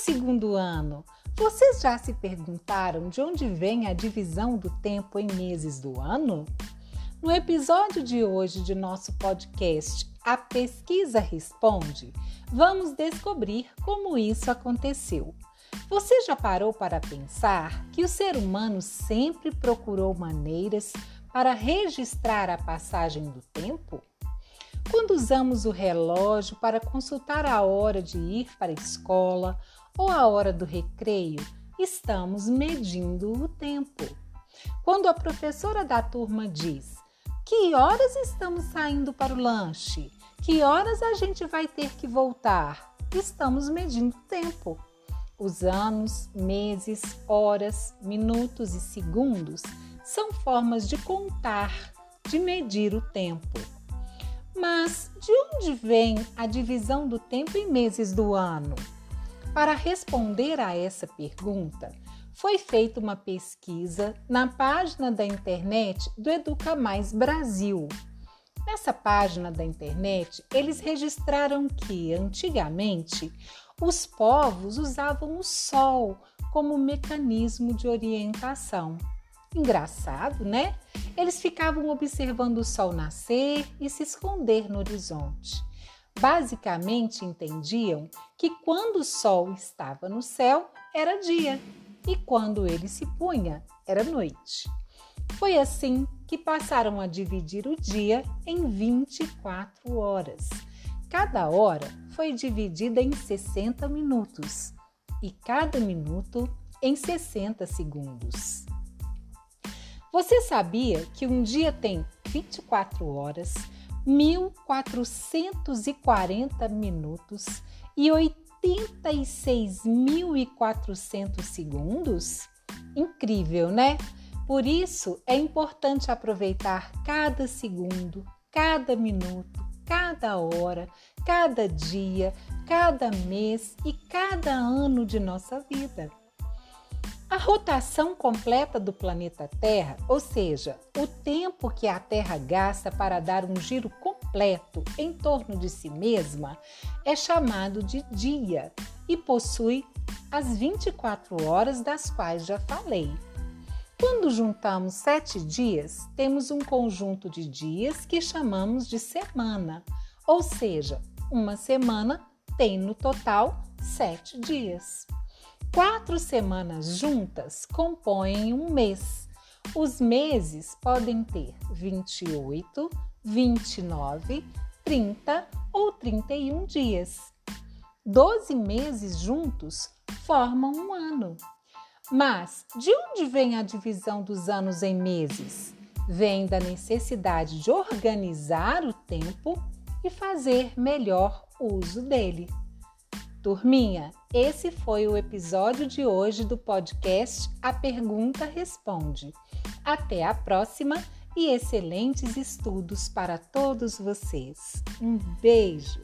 segundo ano, vocês já se perguntaram de onde vem a divisão do tempo em meses do ano? No episódio de hoje de nosso podcast A Pesquisa Responde, vamos descobrir como isso aconteceu. Você já parou para pensar que o ser humano sempre procurou maneiras para registrar a passagem do tempo? Quando usamos o relógio para consultar a hora de ir para a escola ou a hora do recreio, estamos medindo o tempo. Quando a professora da turma diz: Que horas estamos saindo para o lanche? Que horas a gente vai ter que voltar? Estamos medindo o tempo. Os anos, meses, horas, minutos e segundos são formas de contar, de medir o tempo. Mas de onde vem a divisão do tempo em meses do ano? Para responder a essa pergunta, foi feita uma pesquisa na página da internet do Educa Mais Brasil. Nessa página da internet, eles registraram que, antigamente, os povos usavam o sol como mecanismo de orientação. Engraçado, né? Eles ficavam observando o sol nascer e se esconder no horizonte. Basicamente entendiam que quando o sol estava no céu era dia e quando ele se punha era noite. Foi assim que passaram a dividir o dia em 24 horas. Cada hora foi dividida em 60 minutos e cada minuto em 60 segundos. Você sabia que um dia tem 24 horas, 1440 minutos e 86.400 segundos? Incrível, né? Por isso é importante aproveitar cada segundo, cada minuto, cada hora, cada dia, cada mês e cada ano de nossa vida. A rotação completa do planeta Terra, ou seja, o tempo que a Terra gasta para dar um giro completo em torno de si mesma, é chamado de dia e possui as 24 horas das quais já falei. Quando juntamos sete dias, temos um conjunto de dias que chamamos de semana, ou seja, uma semana tem no total sete dias. Quatro semanas juntas compõem um mês. Os meses podem ter 28, 29, 30 ou 31 dias. Doze meses juntos formam um ano. Mas de onde vem a divisão dos anos em meses? Vem da necessidade de organizar o tempo e fazer melhor uso dele. Turminha, esse foi o episódio de hoje do podcast A Pergunta Responde. Até a próxima e excelentes estudos para todos vocês. Um beijo!